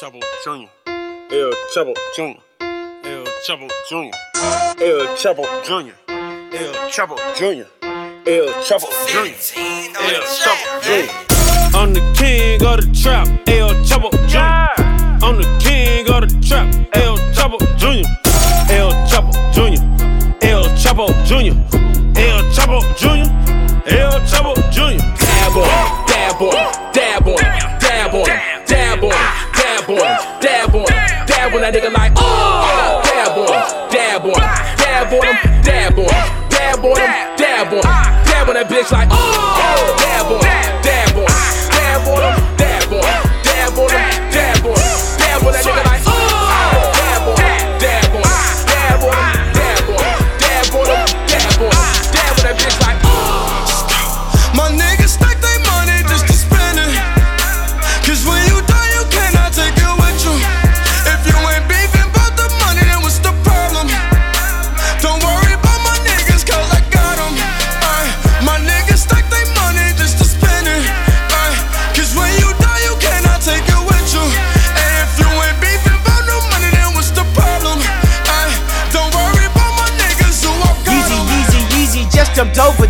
Chapo Jr. El Chapo Jr. El Chapo Jr. El Chapo Jr. El Chapo Jr. El Chapo Jr. El Chapo Jr. I'm the king of the trap. El Chapo Jr. I'm the king of the trap. El Chapo Jr.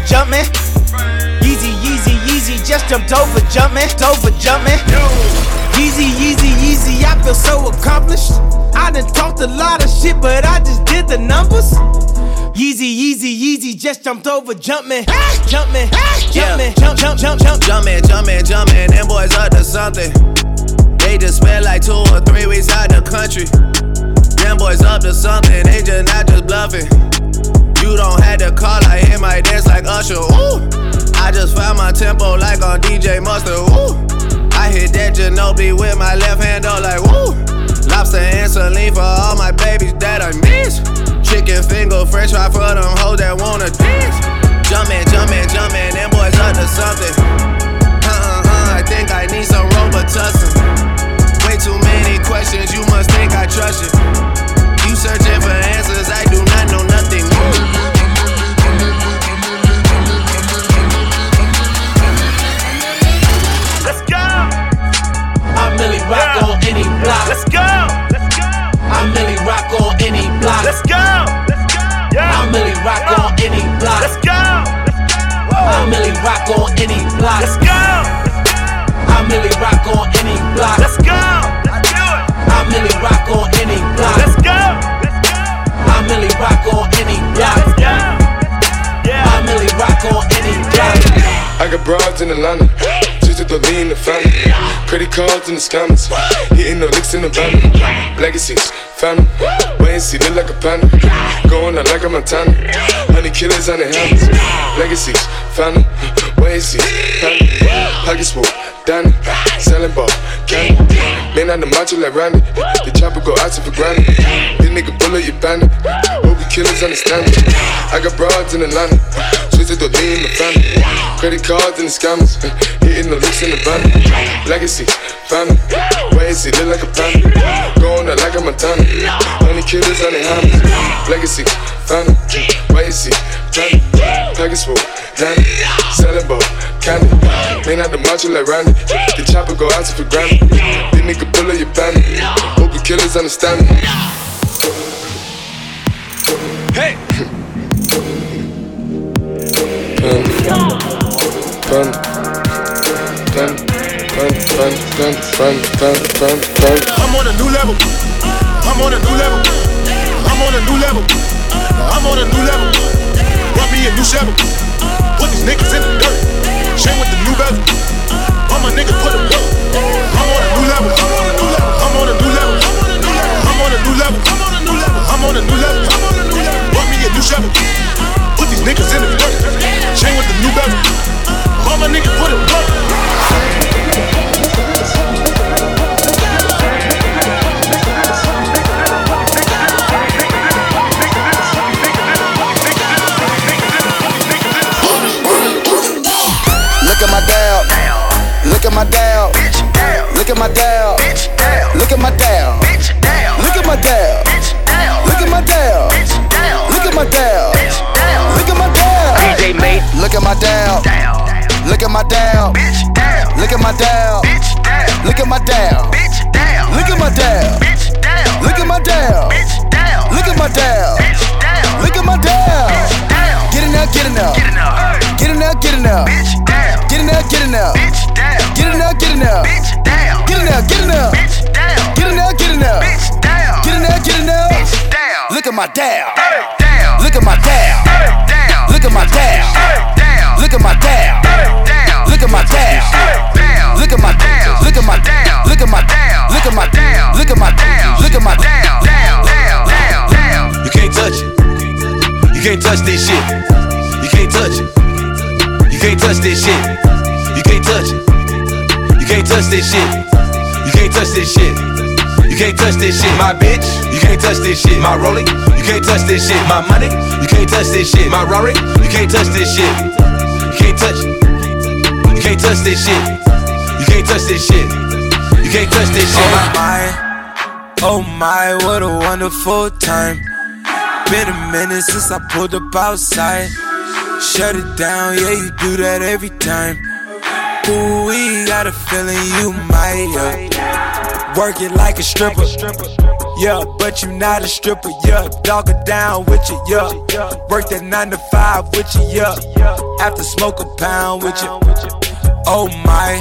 jumping. Yeezy, Yeezy, Yeezy, just jumped over jumping, over jumping. Yeezy, Yeezy, Yeezy, I feel so accomplished. I done talked a lot of shit, but I just did the numbers. Yeezy, Yeezy, Yeezy, just jumped over jumping, jumping, jumping, jump, jump, jump, jump. Jumpin', jumpin', jumpin', them boys up to something. They just spent like two or three weeks out the country. Them boys up to something, they just not just bluffing. You don't have to call, I hit my dance like Usher. Ooh, I just found my tempo like on DJ Mustard. Ooh, I hit that Ginobili with my left hand, oh like woo. Lobster and saline for all my babies that I miss. Chicken finger, french fry for them hoes that wanna dance. Jumpin', jumpin', jumpin', them boys up to something. Uh uh uh, I think I need some Robitussin. Way too many questions, you must think I trust you. You searching for answers, I do Let's go. Let's go. I really rock on any block. Let's go. Let's go. Yeah. I really rock on any block. Let's go. I really rock on any block. Let's go. I really rock on any block. Let's go. Let's do it. I really rock on any block. Let's go. Let's go. I really rock on any block. Let's go. I Yeah. really rock on any block. I got broads in Atlanta, to lean the family. Credit cards in the scammers, hitting the licks in the van. Legacies, family, wait and see, look like a panda. Going out like a Montana, honey killers on the helmets. Legacies, family, wait and see, family. Pockets full, Danny, selling ball, candy. Man on the macho like Randy, the chopper go out to for granted. This nigga bullet, you bandit. Hope you killers understand me. I got broads in Atlanta, twisted the in the family. Credit cards and the scammers, hitting the licks in the van. Legacy, family, wait and see, look like a panda. Going out like a Montana, honey killers on the hammers. Legacy, family, wait and see, family. Package full, Danny, selling ball, candy. Man out the macho like Randy, the chopper go out to for granted. This nigga up your bandit. Hope you killers understand me. Hey. I'm on a new level. I'm on a new level. I'm on a new level. I'm on a new level. Brought me a new shovel. Put these niggas in the dirt. Chain with the new bezel. All my niggas put them up. I'm on a new level. I'm on a new level. I'm on a new level. I'm on a new level. I'm on a new level. Brought me a new shovel. Put these niggas in the dirt. Chain with the new bezel. All my niggas put them up. my dial. Look at my dial. Look at my dial. Look at my dial. Look at my dial. Look at my dial. Look at my dial. DJ mate. Look at my dial. Look at my dial. Look at my dial. Look at my dial. Look at my dial. Look at my dial. Look at my dial. Look at my dial. Get in now, get in now. Get in now, get in now. Get in now, get in now. Get in there, get in there. Bitch, down. Get in there, get in there. Bitch, down. Get in there, get in there. Bitch, down. Get in there, get in there. Bitch, down. Look at my down. Down. Look at my down. Down. Look at my down. Down. Look at my down. Down. Look at my down. Down. Look at my down. Look at my down. Look at my down. Look at my down. Look at my down. Look at my down. Down. Down. Down. Down. You can't touch it. You can't touch this shit. You can't touch it. You can't touch this shit. You can't touch it. Touch this shit. You can't touch this shit. You can't touch this shit, my bitch. You can't touch this shit, my rolling. You can't touch this shit, my money. You can't touch this shit, my Rory. You can't touch this shit. You can't touch. You can't touch this shit. You can't touch this shit. You can't touch this shit. Oh my, oh my, what a wonderful time. Been a minute since I pulled up outside. Shut it down, yeah, you do that every time. Ooh, we got a feeling you might. Work it like a stripper. Yeah, but you not a stripper, yeah. Dog it down with you, yeah. Work that 9 to 5 with you, yeah. After smoke a pound with you. Oh my,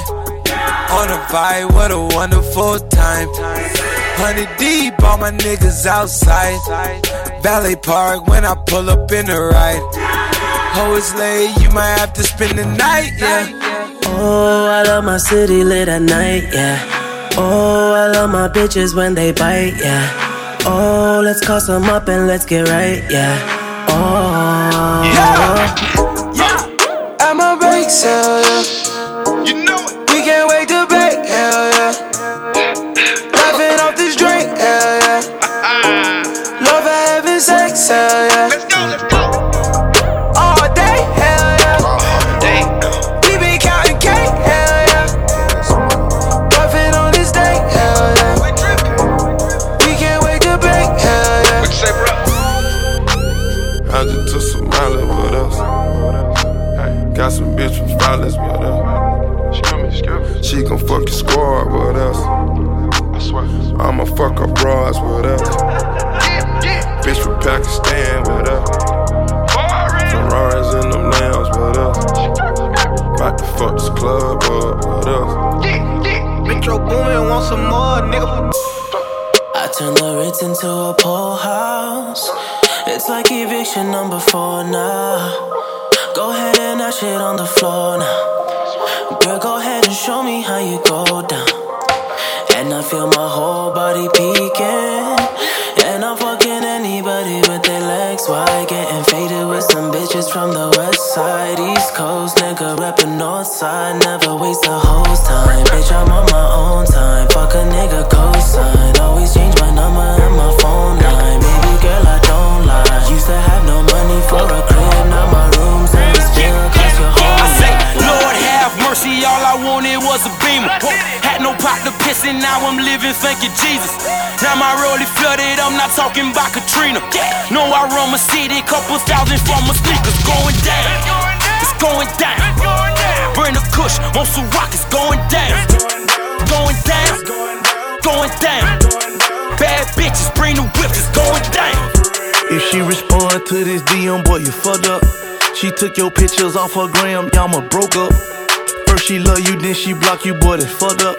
on a vibe, what a wonderful time. Hundred deep, all my niggas outside. Valley Park when I pull up in the ride. Oh, it's late, you might have to spend the night, yeah. Oh, I love my city lit at night, yeah. Oh, I love my bitches when they bite, yeah. Oh, let's call some up and let's get right, yeah. Oh, yeah, yeah. I'm a break sale, yeah. You know it. We can't wait to break, hell yeah. Laughing off this drink, hell yeah. Uh-huh. Love for having sex, hell yeah. Fuck your squad with us. I'ma fuck her bras with us. Bitch from Pakistan with us. Ferraris in them nails with us. About to fuck this club up with us. Metro Boomin, want some more, nigga. I turn the Ritz into a pool house. It's like eviction number four now. Go ahead and that shit on the floor now. Show me how you go down. And I feel my whole body peeking. And I'm fucking anybody with their legs wide. Getting faded with some bitches from the west side, east coast. Nigga reppin' north side. Never waste a host time. Bitch, I'm on was a beamer. Had no pot to piss and now I'm living, thank you, Jesus. Now my rollie flooded, I'm not talking about Katrina. No, I run my city, couple thousand for my sneakers going down. It's going down. Bring the kush, want some rock, it's going down. Going down. Going down. Bad bitches, bring the whips, it's going down. If she respond to this DM, boy, you fucked up. She took your pictures off her gram, y'all ma broke up. She love you, then she block you, boy, that's fucked up.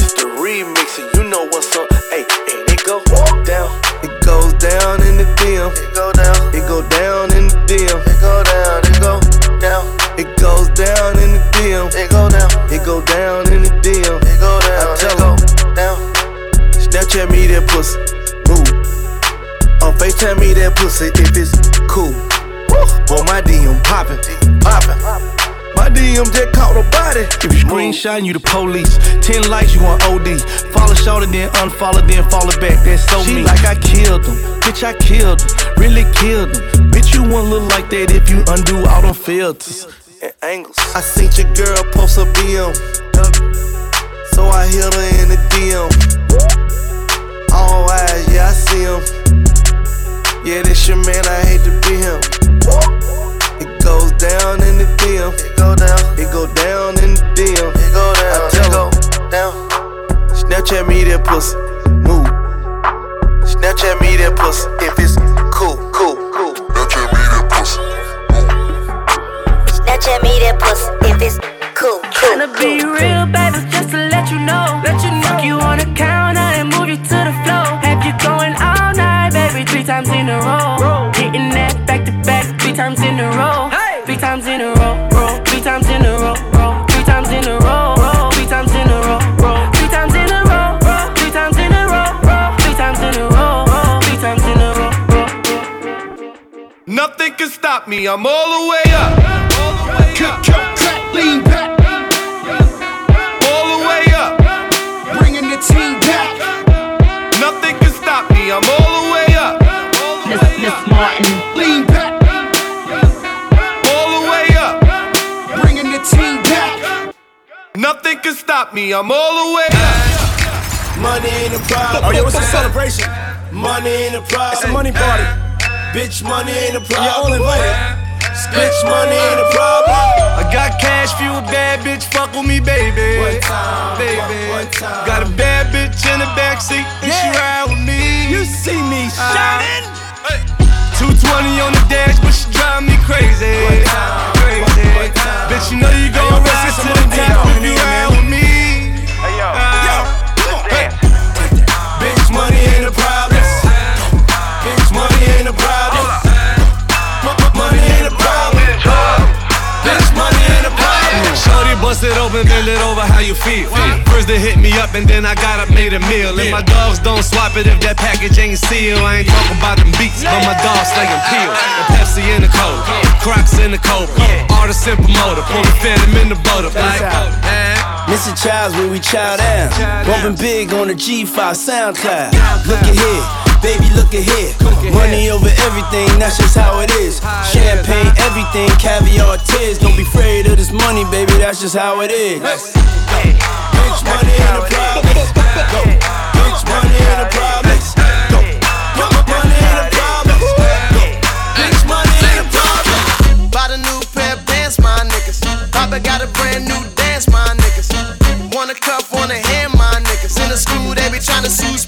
It's the remix, and you know what's up. Hey, and it go down. It goes down in the DM. It go down. It go down in the DM. It go down. It go down. It goes down in the DM. It go down. It go down in the DM. It go down. I tell her down. Snapchat me that pussy. Move. On FaceTime me that pussy if it's cool. Boy, my DM poppin', poppin'. My DM just caught a body. If you screenshot, you the police. Ten likes, you on OD. Follow short and then unfollow, then follow back. That's so she like I killed him. Bitch, I killed him. Really killed him. Bitch, you won't look like that if you undo all them filters and angles. I seen your girl post a BM. So I hit her in the DM. All eyes, yeah, I see him. Yeah, this your man, I hate to be him. It goes down in the DM. It go down. It go down in the DM. It go down. I tell it go down. Snapchat me that pussy. Move. Snapchat me that pussy if it's cool, cool, cool. Snapchat me that pussy. Snapchat me that pussy. If it's cool, cool. Tryna cool, be real, baby, just to let you know. Let you know. Fuck you on the counter and move you to the floor. Have you going all night, baby, three times in a row. Me, I'm all the way up. Kick your crack, lean back. All the way up. Bringing the team back. Nothing can stop me, I'm all the way up. Miss, Miss Martin. Lean back. All the way up. Bringing the team back. Nothing can stop me, I'm all the way up. Money ain't a problem. Oh, yeah, what's the celebration? Money ain't a problem. It's a money party. Bitch, money ain't a problem. Yeah, all invited. Open, bend it over, how you feel? First they hit me up and then I got up, made a meal. And my dogs don't swap it if that package ain't sealed. I ain't talking about them beats, but my dogs slaying peel. The Pepsi in the cold, Crocs in the cold. Artist and promoter, pull the phantom in the boat up like. Missing Childs where we chow down. Bumping big on the G5 SoundCloud. Look at here, baby, look at here. Money over everything, that's just how it is. Champagne, everything, caviar, tears. Don't be afraid of this money, baby, that's just how it is. Bitch, money problem. Go. Bitch, money ain't a problem. Go. Money ain't a problem. Go. Bitch, money ain't a problem. Bought a new pair of pants, my niggas. Papa got a brand new dance, my niggas. Want a cuff, want a hand, my niggas. In the school, they be tryna sue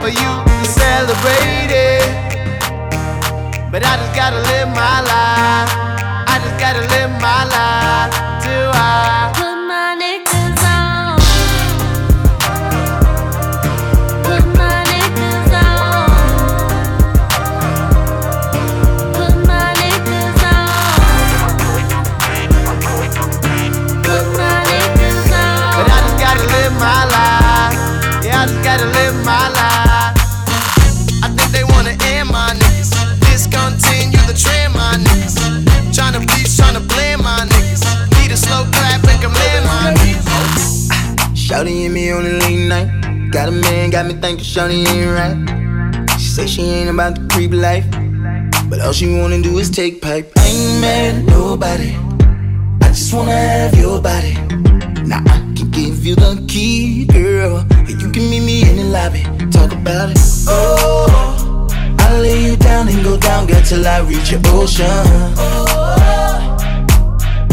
for you to celebrate it. But I just gotta live my life. I just gotta live my life Got a man, got me thinking Shawty ain't right. She say she ain't about the creep life. But all she wanna do is take pipe. I ain't mad at nobody. I just wanna have your body. Now I can give you the key, girl. And you can meet me in the lobby. Talk about it. Oh, I'll lay you down and go down, girl, till I reach your ocean. Oh,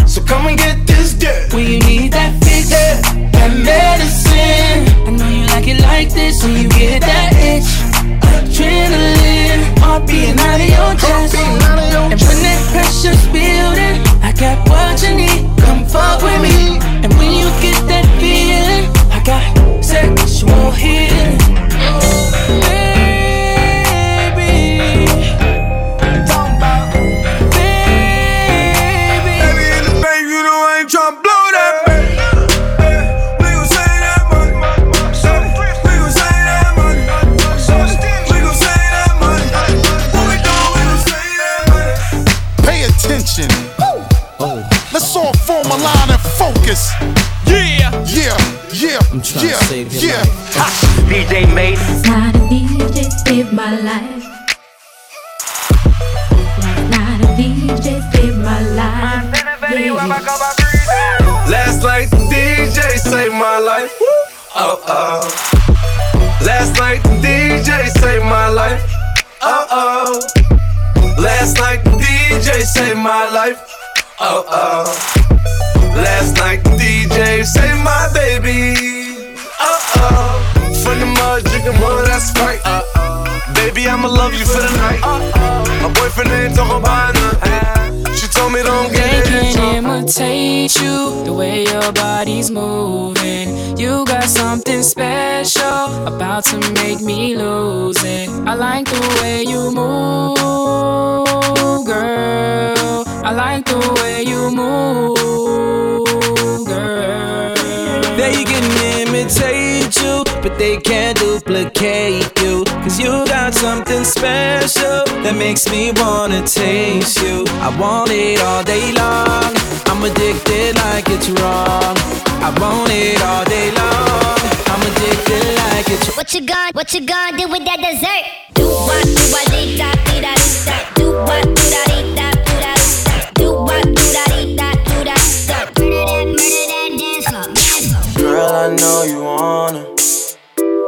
So come and get this dirt. When you need that fix, That medicine. I know you like this. When you get that itch, adrenaline, heart beating out of your chest. And when that pressure's building, I got what you need. Come fuck with me. DJ made Last night a DJ saved my life. Last night a DJ saved my life. Yeah. Last night the DJ saved my life. Oh oh. Last night the DJ saved my life. Oh oh. Last night the DJ saved my life. Oh oh. Last night the DJ saved my baby. That's right. Uh oh. Baby, I'ma love you for the night. Uh oh. My boyfriend ain't talking about nothing. She told me don't get They it. can imitate you the way your body's moving. You got something special about to make me lose it. I like the way you move, girl. I like the way you move, girl. They can imitate you, but they can't duplicate you. Cause you got something special that makes me wanna taste you. I want it all day long. I'm addicted like it's wrong. I want it all day long. I'm addicted like it's What you gonna, what you gonna do with that dessert? Do what, do what, da, dee da, dee da. Do what, do da, do. Do what, do da, do Girl, I know you wanna.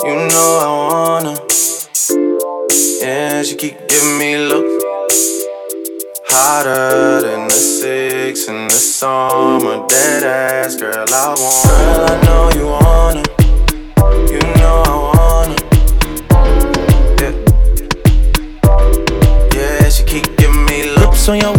You know I wanna. Yeah, she keep giving me looks. hotter than the six in the summer. Dead ass, girl, I want. Girl, I know you wanna. You know I wanna. Yeah. Yeah, she keep giving me looks on your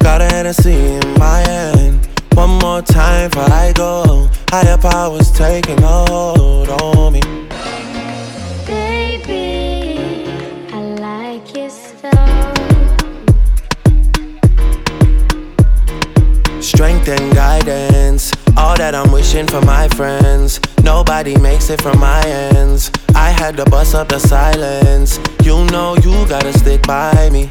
Got a Hennessy in my hand. One more time before I go. Higher powers taking a hold on me. Baby, I like style. Strength and guidance, all that I'm wishing for my friends. Nobody makes it from my ends. I had to bust up the silence. You know you gotta stick by me.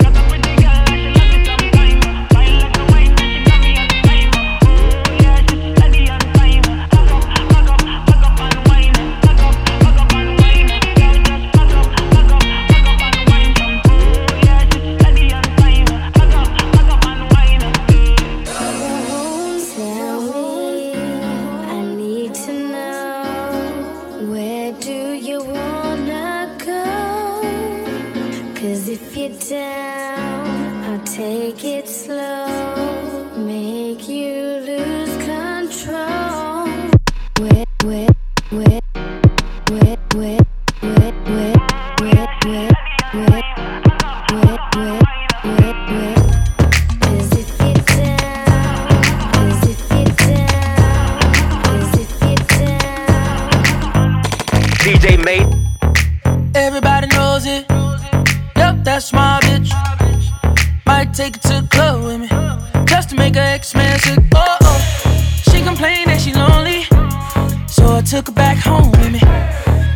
Took her back home with me.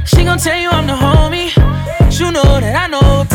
She gon' tell you I'm the homie. She know that I know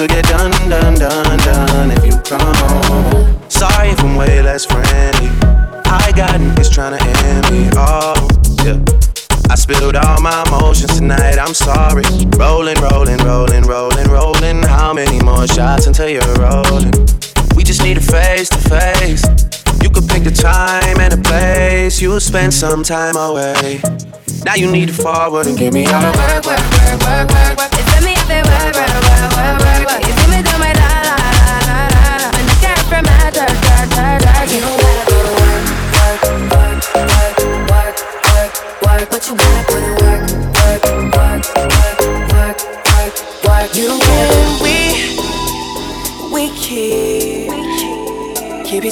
to get done, done, done, done if you come. Sorry if I'm way less friendly. I got niggas tryna end me. Oh, yeah. I spilled all my emotions tonight, I'm sorry. Rolling, rolling, rolling, rolling, rolling. How many more shots until you're rolling? We just need a face to face. You could pick the time and the place. You'll spend some time away. Now you need to forward and give me all the work, work, work, work, work, work. Tell me if it work, work, work, work, work,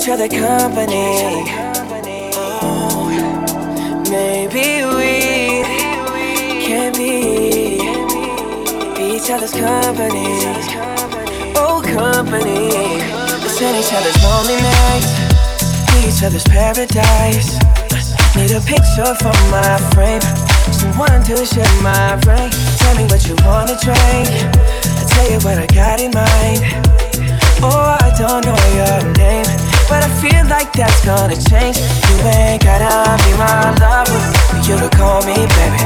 each other company? Oh, maybe we can be, each other's company. Oh, company. Let's in each other's lonely nights, be each other's paradise. Need a picture for my frame, someone to share my brain. Tell me what you wanna drink. I tell you what I got in mind. Oh, I don't know your name, but I feel like that's gonna change. You ain't gotta be my lover, for you to call me baby.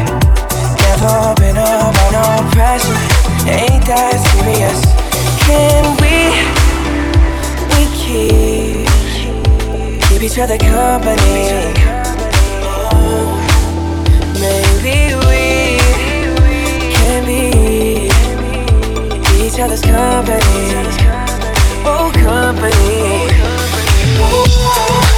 Never been under no pressure, ain't that serious? Can we, we keep, keep each other company? Oh, maybe we can be, each other's company. Oh, company.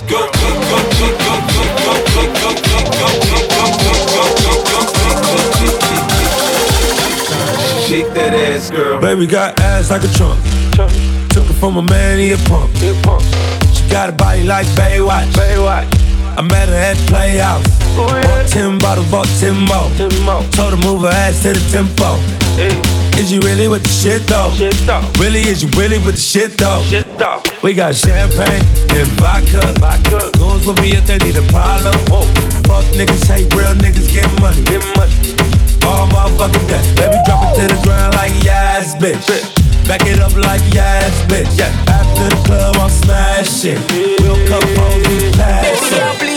ass. Go, go, go, go, go, go, go, go, go, go, go, go, go, go, go, go, go, go. Shake that ass, girl. Baby got ass like a trunk. Took it from a man, he a pump. She got a body like Baywatch. Baywatch. I met her at Playhouse. Bought ten bottles, bought ten more. Told her move her ass to the tempo. Is you really with the shit though? Really, is you really with the shit though? We got champagne and vodka. Goons with me if they need a problem. Fuck niggas, hate real niggas, get money. Get money. All motherfucking day. Baby, drop it to the ground like yes, bitch. Back it up like yes, bitch. Yeah. After the club, I'm smashing. We'll come home, we pass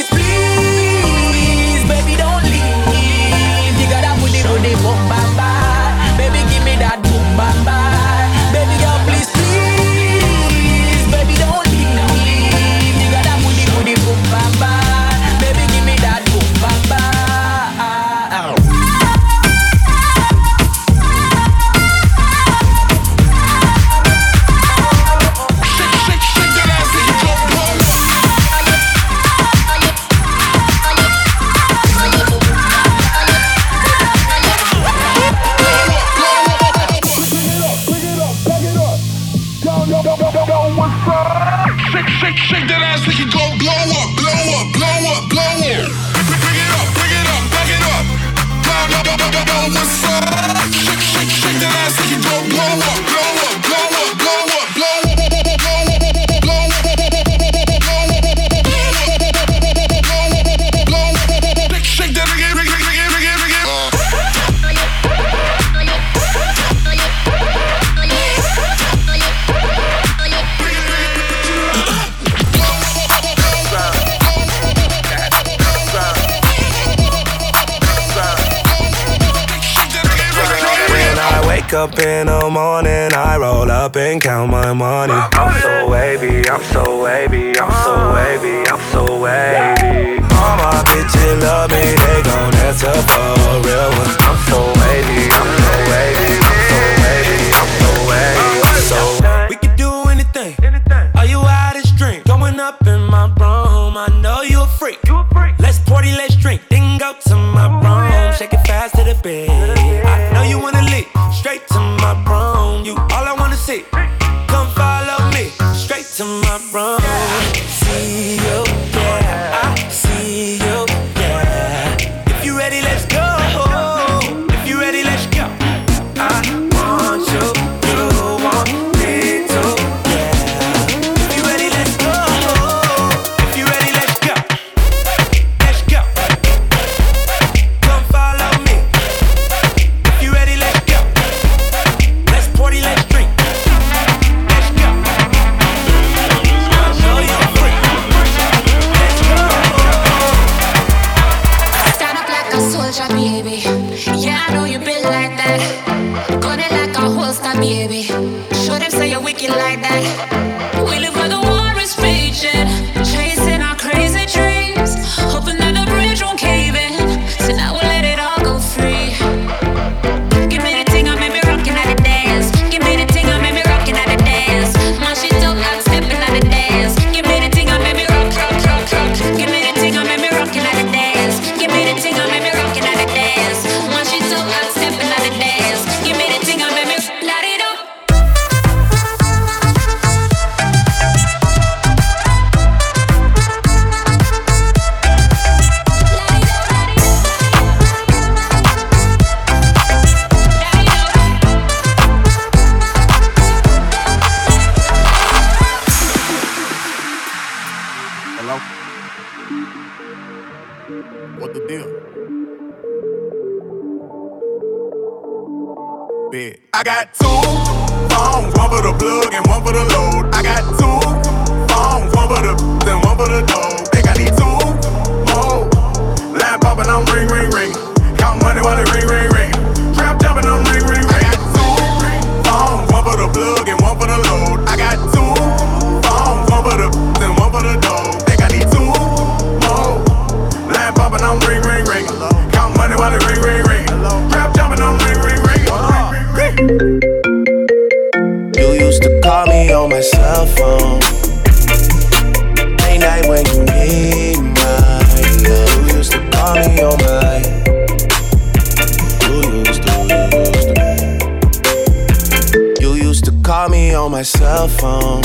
up in the morning, I roll up and count my money. I'm so wavy, I'm so wavy, I'm so wavy, I'm so wavy. All my bitches love me, they gon' answer for a real one. I'm so wavy, I'm so wavy, I'm so wavy, I'm so wavy. So we can do anything. Are you out of drink? Going up in my room, I know you a freak. Let's party, let's drink, then go to my room. Shake it fast to the bed. What the deal? Big. I got two phones, one for the plug and one for the load. I got two phones, one for the and one for the dough. Think I need two more. Line popping, I'm ring, ring, ring. Count money while it ring, ring, ring. Phone. Late night when you need my love. You used to call me on my. You used to, used to. You used to call me on my cell phone.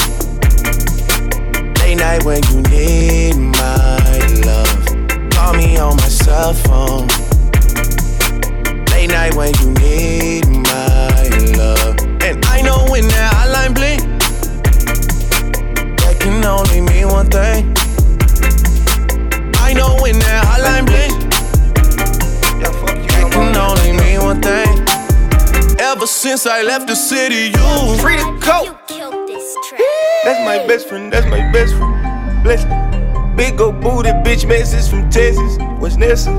Late night when you need my love. Call me on my cell phone. Late night when you need only mean one thing. I know when that hotline blink, that can only mean one thing. Ever since I left the city, you free to go. That's my best friend, that's my best friend. Bless me. Big ol' booty bitch message from Texas. What's Nessa?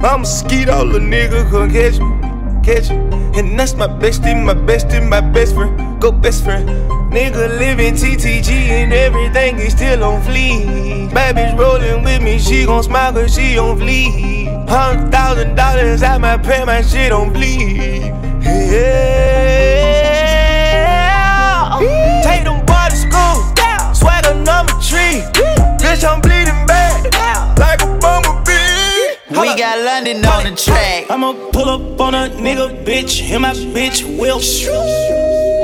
I'm a skeet, all the nigga come catch me. Catch me. And that's my bestie, my bestie, my best friend. Go best friend. Nigga living TTG and everything is still on fleek. Bad bitch rolling with me, she gon' smile cause she on fleek. Hundred thousand dollars, I might pay my shit on bleed. Yeah. Take them boys to school. Swagger number three. Bitch, I'm bleeding bad. Like a bumblebee. We got London on the track. I'ma pull up on a nigga, bitch, and my bitch will shoot.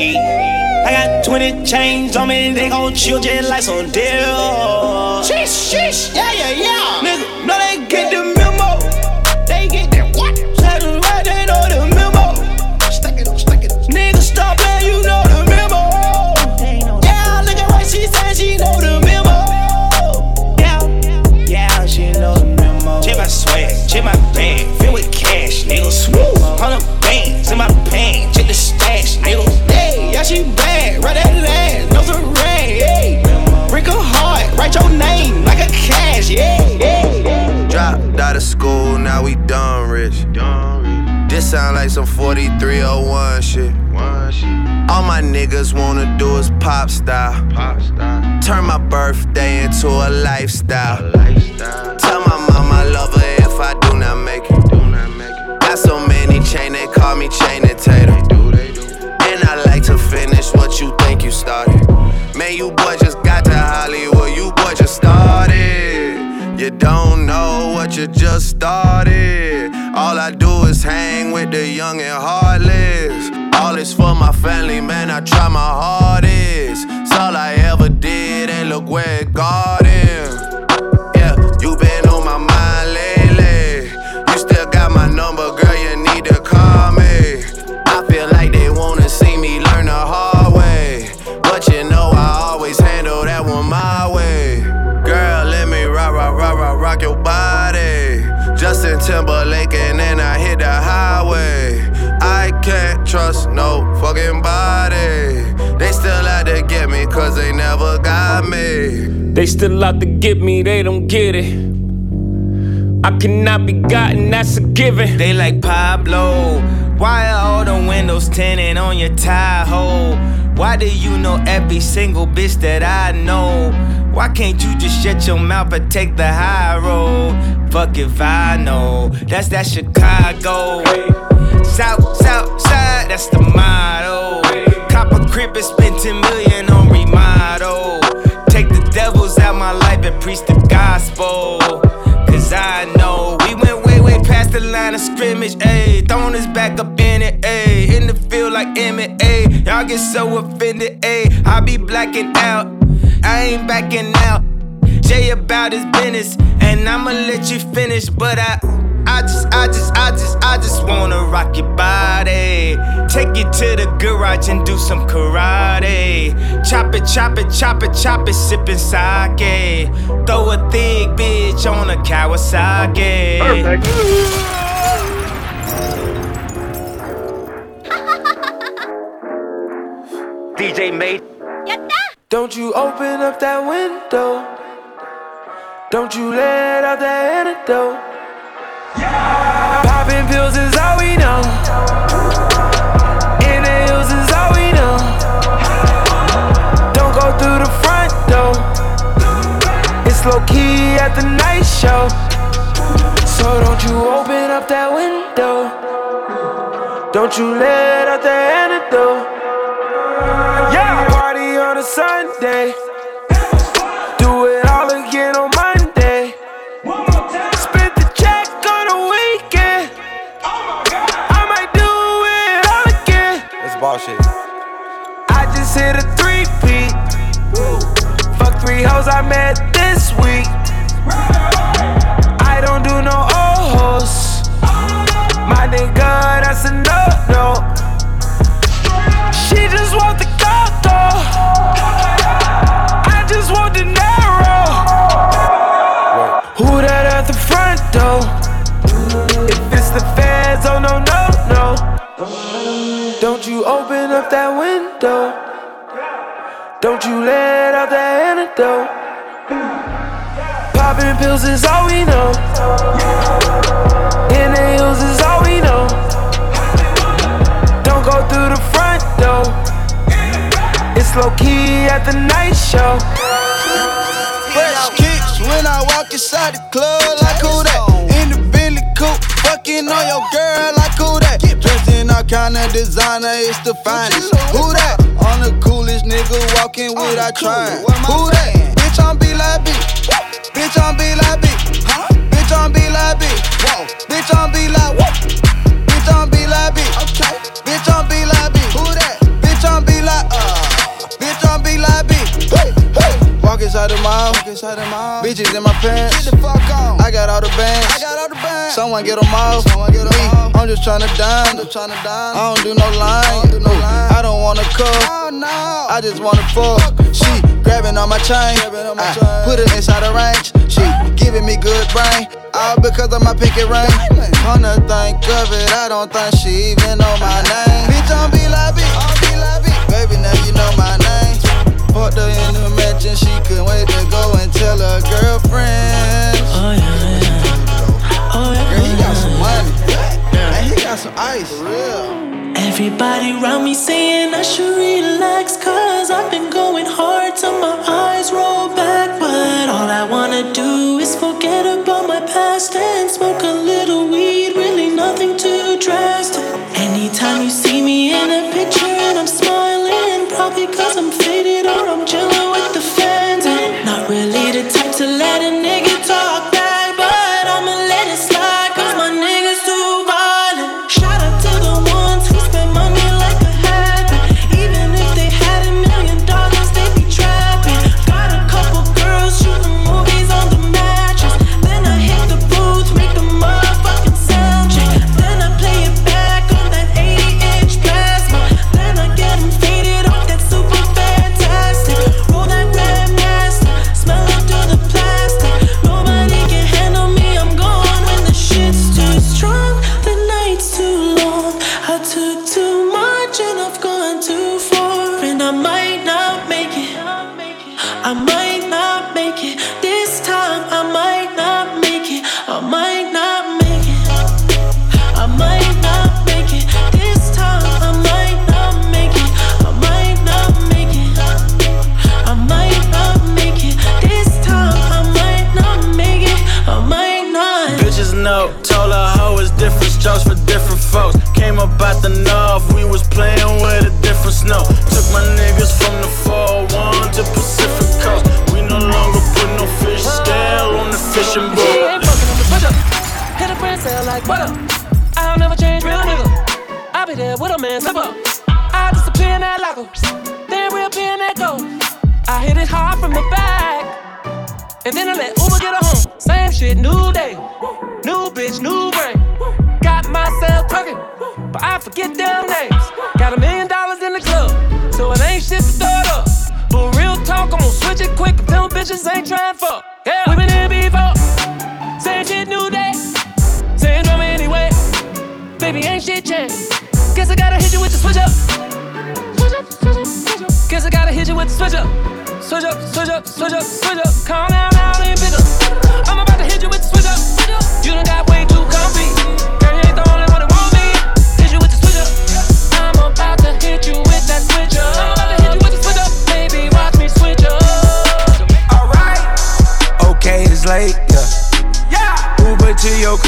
I got 20 chains on me, they gon' chill just like some deal. Sheesh, sheesh, yeah, yeah, yeah. Nigga, no, they get the sound like some 4301 shit. All my niggas wanna do is pop style. Turn my birthday into a lifestyle. Tell my mama I love her if I do not make it. Got so many chain, they call me chain and tater. And I like to finish what you think you started. Man, you boy just got to Hollywood, you boy just started. You don't know what you just started. All I do is hang with the young and heartless. All is for my family, man. I try my hardest. It's all I ever did, and look where it got can't trust no fucking body. They still out to get me, cause they never got me. They still out to get me, they don't get it. I cannot be gotten, that's a given. They like Pablo. Why are all the windows tinted on your Tahoe? Why do you know every single bitch that I know? Why can't you just shut your mouth and take the high road? Fuck if I know. That's that Chicago. South, south side, that's the motto. Cop a crib and spend 10 million on remodel. Take the devils out my life and preach the gospel. Cause I know we went way, way past the line of scrimmage, ayy. Throwing us back up in it, ayy. In the field like ayy. Y'all get so offended, ayy. I be blacking out, I ain't backing out. Jay about his business, and I'ma let you finish, but I. I just, I just, I just, I just wanna rock your body. Take you to the garage and do some karate. Chop it, chop it, chop it, chop it, sippin' sake. Throw a thick bitch on a Kawasaki. Perfect. DJ made. Don't you open up that window. Don't you let out that antidote. Popping pills is all we know. Is all we know. Don't go through the front door. It's low key at the night show. So don't you open up that window. Don't you let out the antidote. Yeah, party on a Sunday. Three hoes I met this week. I don't do no old hoes. My nigga, that's a no no. She just want the though. I just want the narrow. Who that at the front door? If it's the feds, oh no no no. Don't you open up that window. Don't you let out that antidote. Popping pills is all we know. Inhales is all we know. Don't go through the front door. It's low key at the night show. Fresh kicks when I walk inside the club like who that? In the Bentley coupe, fucking on your girl like who that? Dressed in all kind of designer, it's the finest. Who that? On the coolest nigga walking without trying. Who that? Bitch, I'm be like B. Bitch, I'm be like B. Huh? Bitch, I'm be like B. Whoa. Bitch, I'm be like whoa. Bitch, I'm be like B. Okay. Bitch, I'm be like B. Who that? Bitch, I'm be like uh. Bitch, I'm be like B. Hey. Walk inside the mall. Bitches in my pants. Get the fuck on. I got all the bands. I got all the bands. Someone get them off. Someone get 'em Me, off. I'm just tryna dime. I'm just tryna dime. I don't do no lying. I don't, do no lying. I don't wanna cuff. Oh, no. I just wanna fuck. She grabbing on my chain. On my I chain. put it inside the range. She giving me good brain. All because of my pinky ring. Wanna think of it. I don't think she even know my name. Bitch, I'm be like. Baby, now you know my name. Fucked her in the mansion, she couldn't wait to go and tell her girlfriend.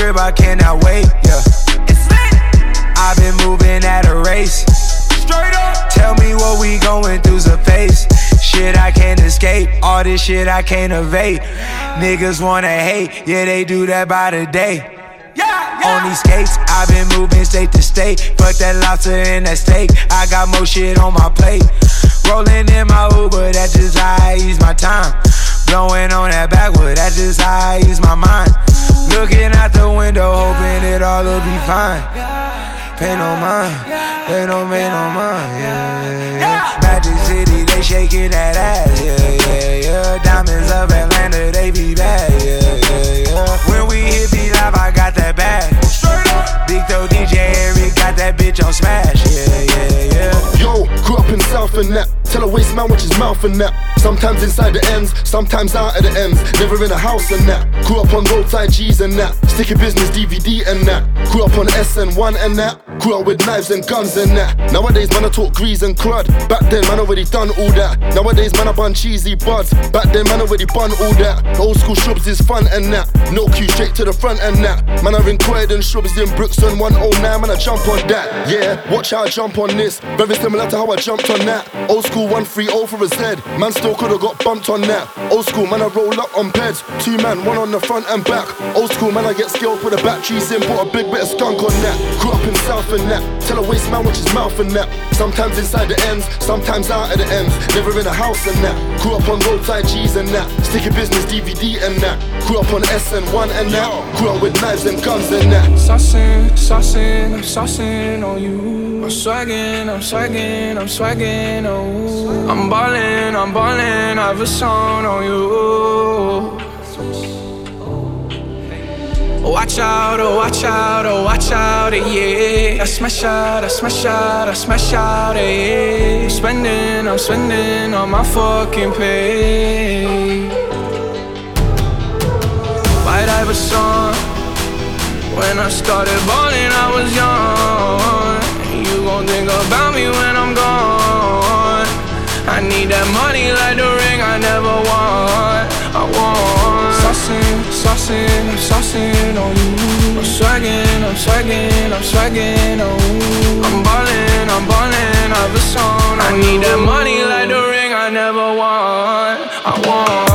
Crib, I cannot wait, yeah. It's lit. I've been moving at a race. Straight up. Tell me what we going through's a face. Shit I can't escape, all this shit I can't evade. Niggas wanna hate, yeah, they do that by the day. On these skates, I've been moving state to state. Fuck that lobster and that steak. I got more shit on my plate. Rolling in my Uber, that's just how I ease my time. Blowing on that backwood, that's just how I ease my mind. Looking out the window, hoping it all will be fine. Pay no mind, they don't no mind, yeah, yeah. Magic City, they shaking that ass, yeah, yeah, yeah. Diamonds of Atlanta, they be bad, yeah, yeah, yeah. When we hit B Live, I got that bag. Big Toe DJ Eric got that bitch on smash, yeah. That. Tell a waste man watch his mouth and that. Sometimes inside the ends, sometimes out of the ends. Never in a house and that. Grew up on roadside G's and that. Sticky business DVD and that. Grew up on SN1 and that. Grew up with knives and guns and that. Nowadays, man, I talk grease and crud. Back then, man, already done all that. Nowadays, man, I bun cheesy buds. Back then, man, already bun all that. Old school shrubs is fun and that. No queue straight to the front and that. Man, I inquired and shrubs in Brookston 109. Man, I jump on that. Yeah, watch how I jump on this. Very similar to how I jumped on that. Old school 130 for his head. Man, still could've got bumped on that. Old school, man, I roll up on beds. Two man, one on the front and back. Old school, man, I get skilled, put the batteries in, put a big bit of skunk on that. Grew up in South and that. Tell a waste man watch his mouth and that. Sometimes inside the ends, sometimes out of the ends. Never in a house and that. Grew up on roadside G's and that. Sticky business DVD and that. Grew up on SN1 and that. Grew up with knives and guns and that. Saucing, saucing, I'm on you. I'm swaggin', I'm swaggin', I'm swaggin', you. I'm ballin', I'm ballin', I have a song on you. Watch out, oh watch out, oh watch out, eh, yeah. I smash out, I smash out, I smash out, eh, yeah. I'm spending, I'm spending on my fucking pay. White Iverson. When I started balling, I was young. Gon' think about me when I'm gone. I need that money like the ring I never want. I want saucing, saucing, I'm saucing on you. I'm swagging, I'm swagging, I'm swagging on you. I'm ballin', I'm ballin', I've a song. I need that money like the ring I never want. I want.